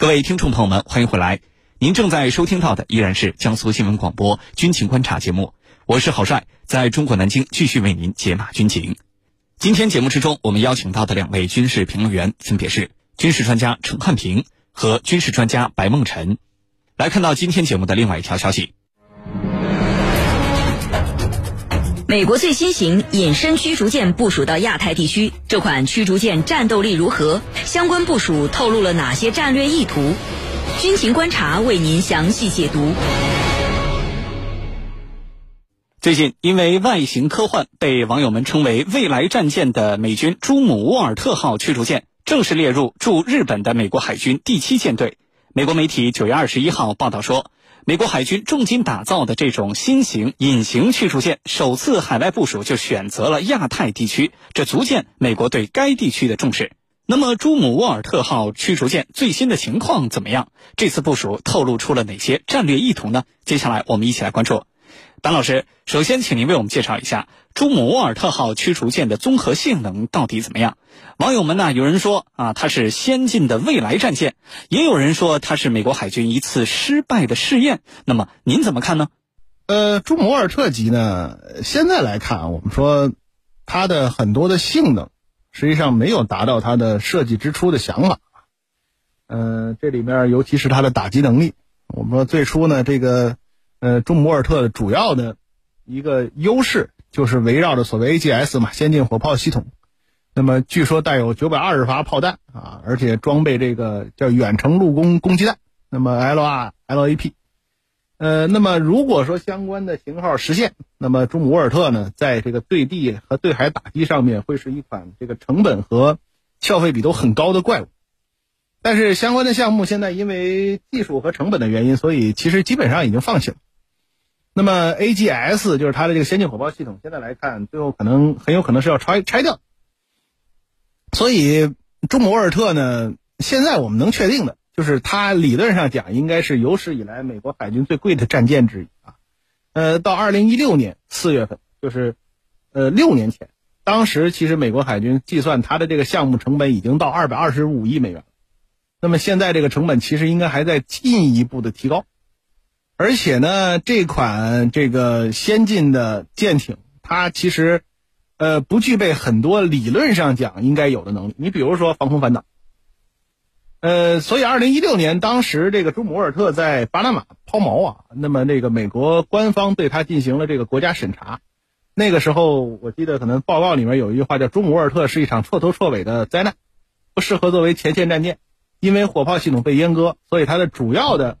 各位听众朋友们，欢迎回来。您正在收听到的依然是江苏新闻广播军情观察节目，我是郝帅，在中国南京继续为您解码军情。今天节目之中，我们邀请到的两位军事评论员分别是军事专家陈汉平和军事专家白梦辰。来看到今天节目的另外一条消息。美国最新型隐身驱逐舰部署到亚太地区，这款驱逐舰战斗力如何？相关部署透露了哪些战略意图？军情观察为您详细解读。最近，因为外形科幻，被网友们称为“未来战舰”的美军朱姆沃尔特号驱逐舰正式列入驻日本的美国海军第七舰队。美国媒体九月二十一号报道说。美国海军重金打造的这种新型隐形驱逐舰首次海外部署就选择了亚太地区，这足见美国对该地区的重视。那么，朱姆沃尔特号驱逐舰最新的情况怎么样？这次部署透露出了哪些战略意图呢？接下来我们一起来关注。班老师，首先请您为我们介绍一下朱姆沃尔特号驱逐舰的综合性能到底怎么样？网友们呢，有人说啊，它是先进的未来战舰，也有人说它是美国海军一次失败的试验。那么您怎么看呢？呃，朱姆沃尔特级呢，现在来看啊，我们说它的很多的性能实际上没有达到它的设计之初的想法。嗯，这里面尤其是它的打击能力，我们说最初呢，这个。呃，朱姆沃尔特的主要的一个优势就是围绕着所谓 AGS 嘛，先进火炮系统。那么据说带有九百二十发炮弹啊，而且装备这个叫远程陆攻攻击弹，那么 LR LAP。呃，那么如果说相关的型号实现，那么朱姆沃尔特呢，在这个对地和对海打击上面会是一款这个成本和消费比都很高的怪物。但是相关的项目现在因为技术和成本的原因，所以其实基本上已经放弃了。那么 AGS 就是它的这个先进火炮系统，现在来看，最后可能很有可能是要拆拆掉。所以朱姆沃尔特呢，现在我们能确定的就是，它理论上讲应该是有史以来美国海军最贵的战舰之一啊。呃，到二零一六年四月份，就是呃六年前，当时其实美国海军计算它的这个项目成本已经到二百二十五亿美元，那么现在这个成本其实应该还在进一步的提高。而且呢，这款这个先进的舰艇，它其实，呃，不具备很多理论上讲应该有的能力。你比如说防空反导，呃，所以二零一六年当时这个朱姆沃尔特在巴拿马抛锚啊，那么那个美国官方对它进行了这个国家审查。那个时候我记得可能报告里面有一句话叫“朱姆沃尔特是一场彻头彻尾的灾难，不适合作为前线战舰，因为火炮系统被阉割，所以它的主要的。”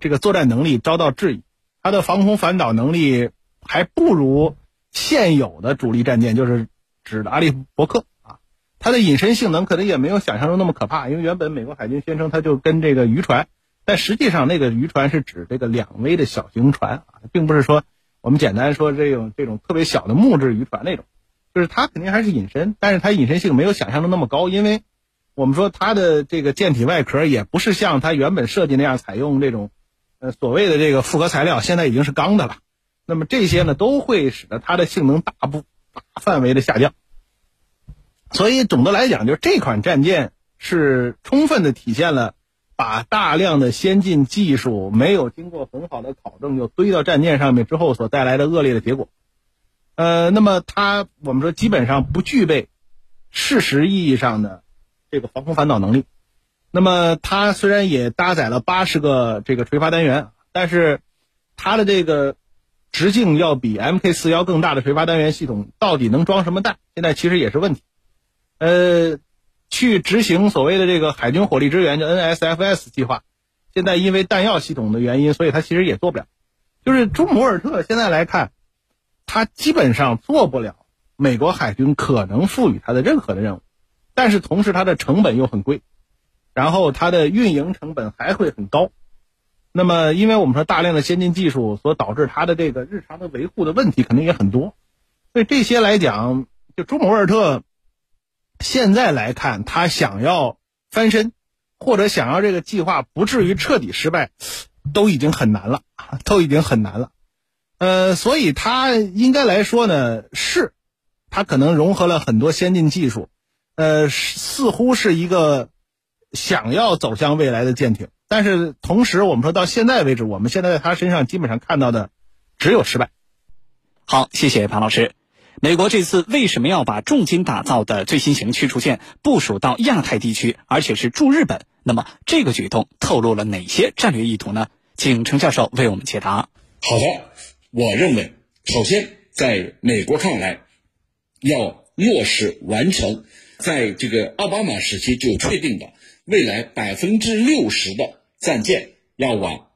这个作战能力遭到质疑，它的防空反导能力还不如现有的主力战舰，就是指的阿利伯克啊。它的隐身性能可能也没有想象中那么可怕，因为原本美国海军宣称它就跟这个渔船，但实际上那个渔船是指这个两桅的小型船啊，并不是说我们简单说这种这种特别小的木质渔船那种，就是它肯定还是隐身，但是它隐身性没有想象中那么高，因为我们说它的这个舰体外壳也不是像它原本设计那样采用这种。呃，所谓的这个复合材料现在已经是钢的了，那么这些呢都会使得它的性能大部大范围的下降。所以总的来讲，就是这款战舰是充分的体现了把大量的先进技术没有经过很好的考证就堆到战舰上面之后所带来的恶劣的结果。呃，那么它我们说基本上不具备事实意义上的这个防空反导能力。那么它虽然也搭载了八十个这个垂发单元，但是它的这个直径要比 Mk 四幺更大的垂发单元系统到底能装什么弹？现在其实也是问题。呃，去执行所谓的这个海军火力支援，叫 NSFS 计划，现在因为弹药系统的原因，所以它其实也做不了。就是朱姆沃尔特现在来看，它基本上做不了美国海军可能赋予它的任何的任务，但是同时它的成本又很贵。然后它的运营成本还会很高，那么因为我们说大量的先进技术所导致它的这个日常的维护的问题肯定也很多，所以这些来讲，就朱姆沃尔特现在来看，他想要翻身或者想要这个计划不至于彻底失败，都已经很难了，都已经很难了。呃，所以他应该来说呢，是，他可能融合了很多先进技术，呃，似乎是一个。想要走向未来的舰艇，但是同时我们说到现在为止，我们现在在他身上基本上看到的只有失败。好，谢谢庞老师。美国这次为什么要把重金打造的最新型驱逐舰部署到亚太地区，而且是驻日本？那么这个举动透露了哪些战略意图呢？请程教授为我们解答。好的，我认为，首先在美国看来，要落实完成在这个奥巴马时期就确定的未来百分之六十的战舰要往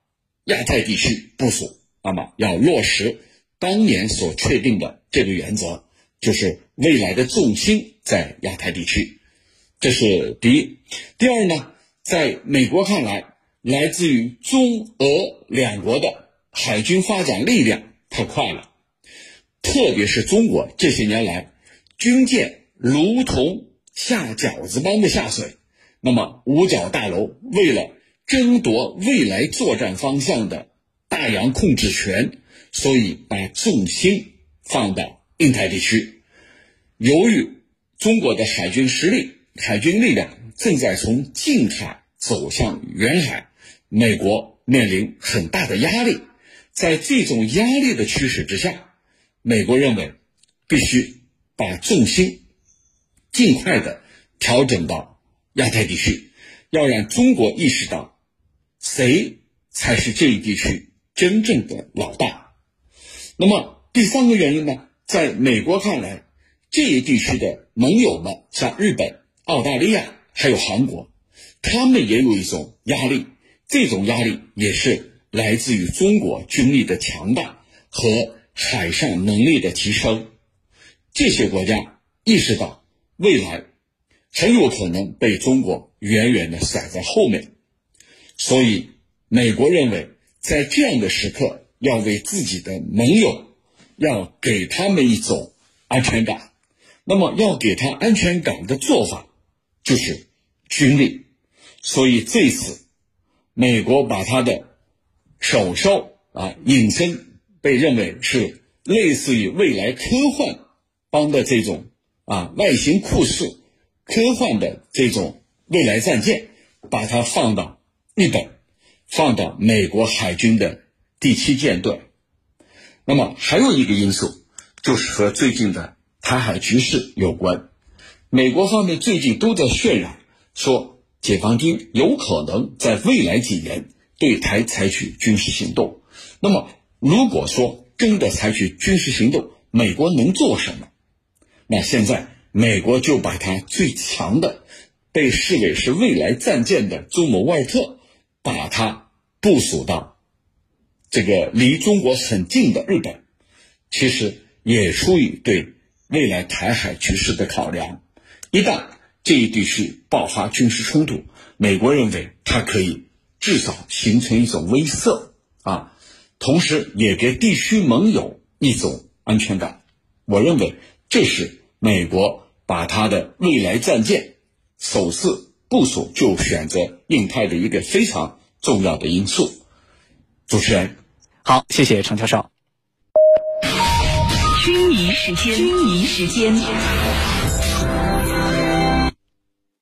亚太地区部署，那么要落实。当年所确定的这个原则，就是未来的重心在亚太地区，这是第一。第二呢，在美国看来，来自于中俄两国的海军发展力量太快了，特别是中国这些年来，军舰如同下饺子般的下水。那么五角大楼为了争夺未来作战方向的大洋控制权。所以，把重心放到印太地区。由于中国的海军实力、海军力量正在从近海走向远海，美国面临很大的压力。在这种压力的驱使之下，美国认为必须把重心尽快的调整到亚太地区，要让中国意识到谁才是这一地区真正的老大。那么第三个原因呢，在美国看来，这一地区的盟友们，像日本、澳大利亚还有韩国，他们也有一种压力，这种压力也是来自于中国军力的强大和海上能力的提升。这些国家意识到未来很有可能被中国远远的甩在后面，所以美国认为在这样的时刻。要为自己的盟友，要给他们一种安全感。那么，要给他安全感的做法，就是军力。所以这次，美国把他的首艘啊，引申被认为是类似于未来科幻帮的这种啊外形酷似、科幻的这种未来战舰，把它放到日本，放到美国海军的。第七舰队，那么还有一个因素，就是和最近的台海局势有关。美国方面最近都在渲染说，解放军有可能在未来几年对台采取军事行动。那么，如果说真的采取军事行动，美国能做什么？那现在美国就把它最强的、被视为是未来战舰的朱姆沃尔特，把它部署到。这个离中国很近的日本，其实也出于对未来台海局势的考量。一旦这一地区爆发军事冲突，美国认为它可以至少形成一种威慑啊，同时也给地区盟友一种安全感。我认为这是美国把它的未来战舰首次部署就选择印太的一个非常重要的因素。主持人。好，谢谢程教授。军迷时间，军迷时间。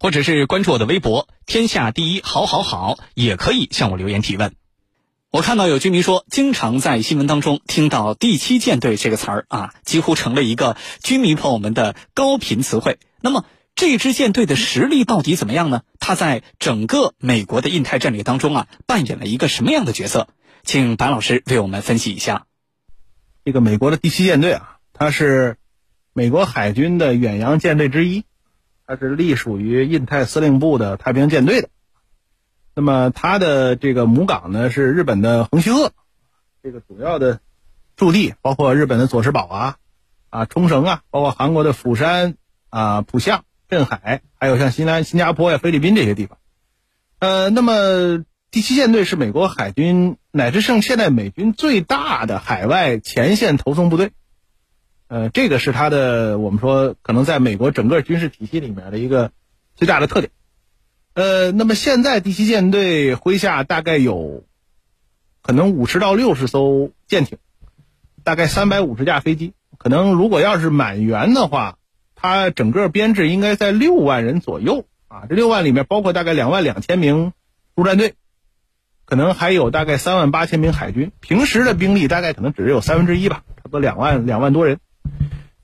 或者是关注我的微博天下第一好好好，也可以向我留言提问。我看到有居民说，经常在新闻当中听到“第七舰队”这个词儿啊，几乎成了一个军迷朋友们的高频词汇。那么这支舰队的实力到底怎么样呢？它在整个美国的印太战略当中啊，扮演了一个什么样的角色？请白老师为我们分析一下。这个美国的第七舰队啊，它是美国海军的远洋舰队之一，它是隶属于印太司令部的太平洋舰队的。那么它的这个母港呢是日本的横须贺，这个主要的驻地包括日本的佐世保啊、啊冲绳啊，包括韩国的釜山啊、浦项、镇海，还有像新南新加坡呀、菲律宾这些地方。呃，那么第七舰队是美国海军乃至剩现在美军最大的海外前线投送部队，呃，这个是它的我们说可能在美国整个军事体系里面的一个最大的特点。呃，那么现在第七舰队麾下大概有可能五十到六十艘舰艇，大概三百五十架飞机，可能如果要是满员的话，它整个编制应该在六万人左右啊。这六万里面包括大概两万两千名陆战队。可能还有大概三万八千名海军，平时的兵力大概可能只有三分之一吧，差不多两万两万多人。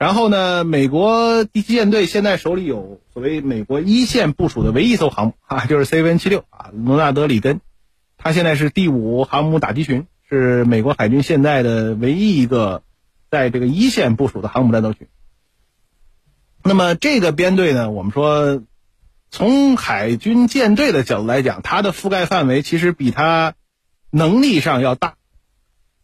然后呢，美国第七舰队现在手里有所谓美国一线部署的唯一一艘航母 啊，就是 CVN 七六啊，罗纳德里根，它现在是第五航母打击群，是美国海军现在的唯一一个在这个一线部署的航母战斗群。那么这个编队呢，我们说。从海军舰队的角度来讲，它的覆盖范围其实比它能力上要大。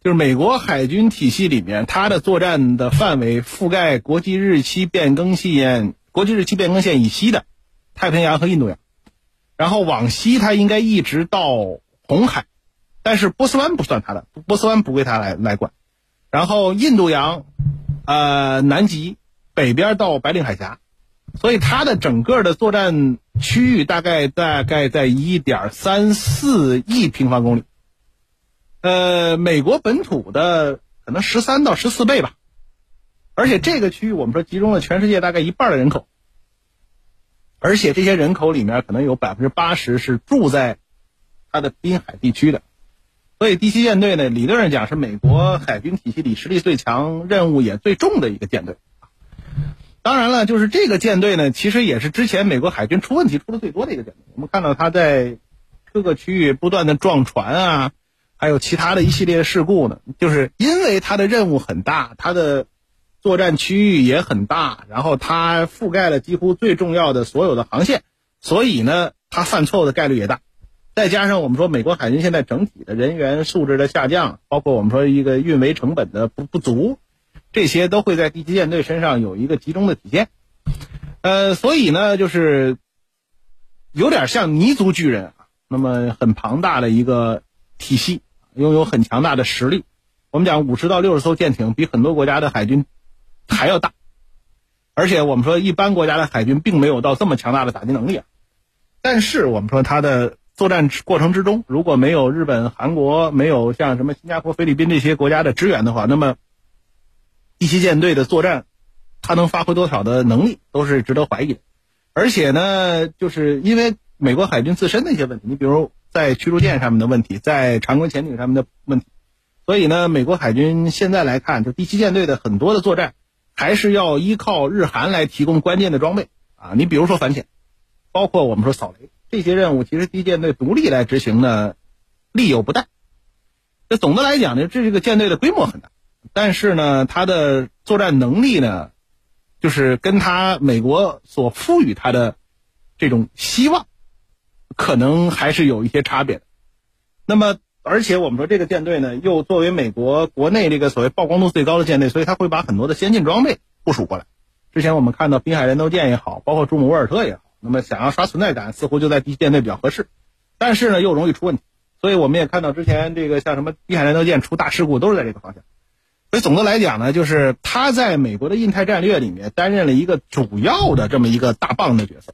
就是美国海军体系里面，它的作战的范围覆盖国际日期变更线、国际日期变更线以西的太平洋和印度洋，然后往西它应该一直到红海，但是波斯湾不算它的，波斯湾不归它来来管。然后印度洋，呃，南极北边到白令海峡。所以它的整个的作战区域大概大概在一点三四亿平方公里，呃，美国本土的可能十三到十四倍吧，而且这个区域我们说集中了全世界大概一半的人口，而且这些人口里面可能有百分之八十是住在它的滨海地区的，所以第七舰队呢，理论上讲是美国海军体系里实力最强、任务也最重的一个舰队。当然了，就是这个舰队呢，其实也是之前美国海军出问题出的最多的一个舰队。我们看到它在各个区域不断的撞船啊，还有其他的一系列事故呢，就是因为它的任务很大，它的作战区域也很大，然后它覆盖了几乎最重要的所有的航线，所以呢，它犯错误的概率也大。再加上我们说美国海军现在整体的人员素质的下降，包括我们说一个运维成本的不不足。这些都会在第七舰队身上有一个集中的体现，呃，所以呢，就是有点像泥足巨人啊，那么很庞大的一个体系，拥有很强大的实力。我们讲五十到六十艘舰艇，比很多国家的海军还要大，而且我们说一般国家的海军并没有到这么强大的打击能力啊。但是我们说它的作战过程之中，如果没有日本、韩国，没有像什么新加坡、菲律宾这些国家的支援的话，那么第七舰队的作战，它能发挥多少的能力，都是值得怀疑的。而且呢，就是因为美国海军自身的一些问题，你比如在驱逐舰上面的问题，在常规潜艇上面的问题，所以呢，美国海军现在来看，就第七舰队的很多的作战，还是要依靠日韩来提供关键的装备啊。你比如说反潜，包括我们说扫雷这些任务，其实第一舰队独立来执行呢，力有不逮。这总的来讲呢，这是个舰队的规模很大。但是呢，它的作战能力呢，就是跟他美国所赋予他的这种希望，可能还是有一些差别的。那么，而且我们说这个舰队呢，又作为美国国内这个所谓曝光度最高的舰队，所以他会把很多的先进装备部署过来。之前我们看到滨海战斗舰也好，包括朱姆沃尔特也好，那么想要刷存在感，似乎就在第一舰队比较合适。但是呢，又容易出问题。所以我们也看到之前这个像什么滨海战斗舰出大事故，都是在这个方向。所以总的来讲呢，就是他在美国的印太战略里面担任了一个主要的这么一个大棒的角色。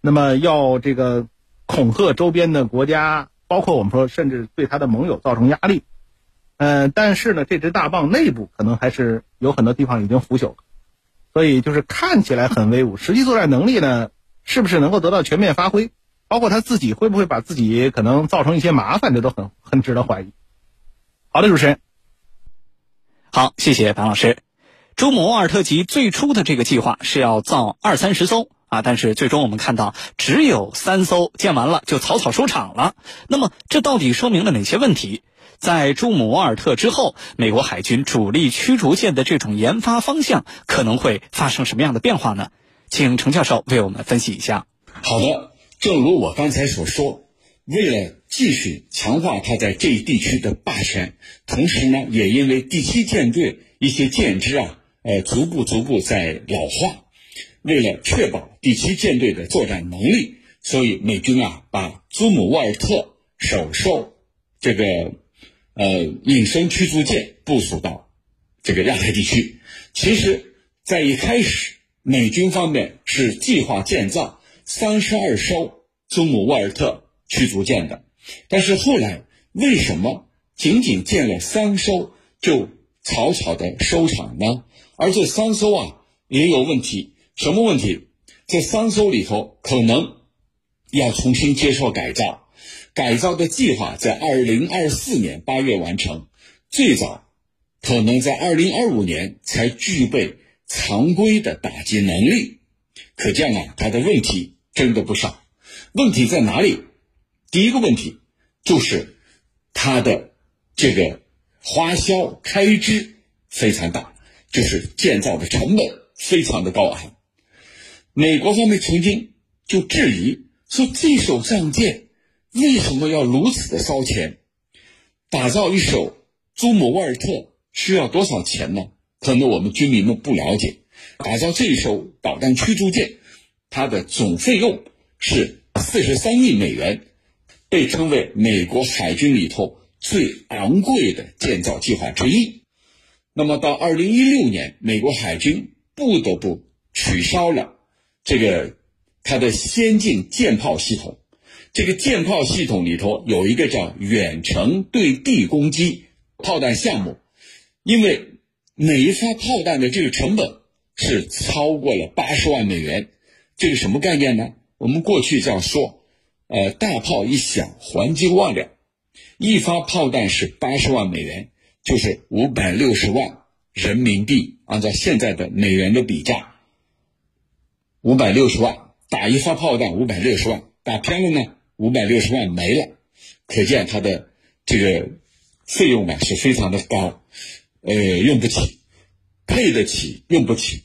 那么要这个恐吓周边的国家，包括我们说甚至对他的盟友造成压力。嗯，但是呢，这只大棒内部可能还是有很多地方已经腐朽了。所以就是看起来很威武，实际作战能力呢，是不是能够得到全面发挥？包括他自己会不会把自己可能造成一些麻烦，这都很很值得怀疑。好的，主持人。好，谢谢唐老师。朱姆沃尔特级最初的这个计划是要造二三十艘啊，但是最终我们看到只有三艘建完了就草草收场了。那么这到底说明了哪些问题？在朱姆沃尔特之后，美国海军主力驱逐舰的这种研发方向可能会发生什么样的变化呢？请程教授为我们分析一下。好的，正如我刚才所说。为了继续强化它在这一地区的霸权，同时呢，也因为第七舰队一些舰只啊，呃，逐步逐步在老化。为了确保第七舰队的作战能力，所以美军啊，把朱姆沃尔特首艘这个呃隐身驱逐舰部署到这个亚太地区。其实，在一开始，美军方面是计划建造三十二艘朱姆沃尔特驱逐舰的，但是后来为什么仅仅建了三艘就草草的收场呢？而这三艘啊也有问题，什么问题？这三艘里头可能要重新接受改造，改造的计划在二零二四年八月完成，最早。可能在二零二五年才具备常规的打击能力，可见啊，它的问题真的不少。问题在哪里？第一个问题就是它的这个花销开支非常大，就是建造的成本非常的高昂。美国方面曾经就质疑说，这艘战舰为什么要如此的烧钱？打造一艘朱姆沃尔特。需要多少钱呢？可能我们军民们不了解。打造这艘导弹驱逐舰，它的总费用是四十三亿美元，被称为美国海军里头最昂贵的建造计划之一。那么到二零一六年，美国海军不得不取消了这个它的先进舰炮系统。这个舰炮系统里头有一个叫远程对地攻击炮弹项目。因为每一发炮弹的这个成本是超过了八十万美元，这个什么概念呢？我们过去这样说，呃，大炮一响，黄金万两，一发炮弹是八十万美元，就是五百六十万人民币。按照现在的美元的比价，五百六十万打一发炮弹，五百六十万打偏了呢，五百六十万没了，可见它的这个费用呢是非常的高。呃，用不起，配得起，用不起，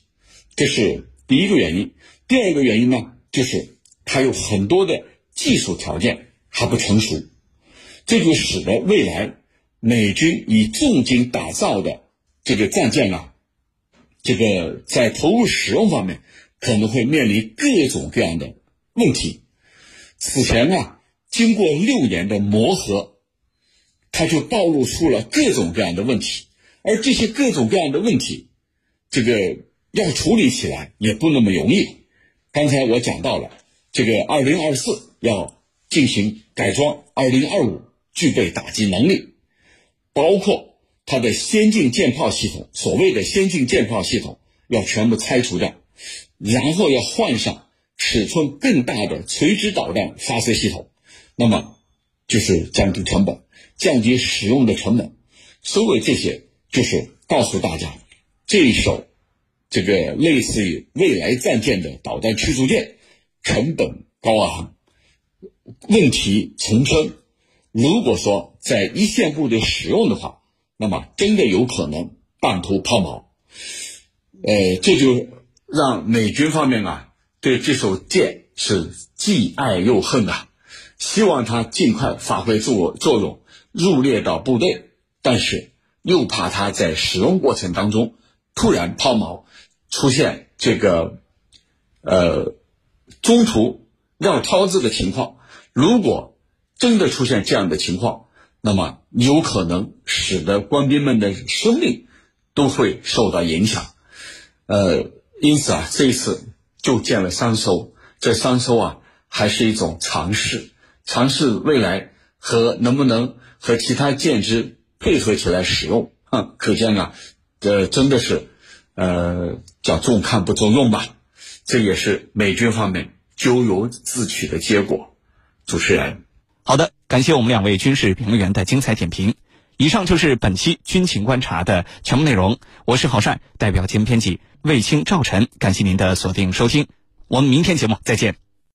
这是第一个原因。第二个原因呢，就是它有很多的技术条件还不成熟，这就使得未来美军以重金打造的这个战舰啊，这个在投入使用方面可能会面临各种各样的问题。此前啊，经过六年的磨合，它就暴露出了各种各样的问题。而这些各种各样的问题，这个要处理起来也不那么容易。刚才我讲到了，这个二零二四要进行改装，二零二五具备打击能力，包括它的先进舰炮系统，所谓的先进舰炮系统要全部拆除掉，然后要换上尺寸更大的垂直导弹发射系统，那么就是降低成本，降低使用的成本。所谓这些。就是告诉大家，这一艘这个类似于未来战舰的导弹驱逐舰，成本高昂，问题丛生。如果说在一线部队使用的话，那么真的有可能半途抛锚。呃，这就让美军方面啊，对这艘舰是既爱又恨啊，希望它尽快发挥作作用，入列到部队，但是。又怕它在使用过程当中突然抛锚，出现这个呃中途绕挑子的情况。如果真的出现这样的情况，那么有可能使得官兵们的生命都会受到影响。呃，因此啊，这一次就建了三艘，这三艘啊还是一种尝试，尝试未来和能不能和其他舰只。配合起来使用，啊，可见啊，这真的是，呃，叫重看不重用吧？这也是美军方面咎由自取的结果。主持人，好的，感谢我们两位军事评论员的精彩点评。以上就是本期军情观察的全部内容。我是郝帅，代表节目编辑卫青、赵晨，感谢您的锁定收听。我们明天节目再见。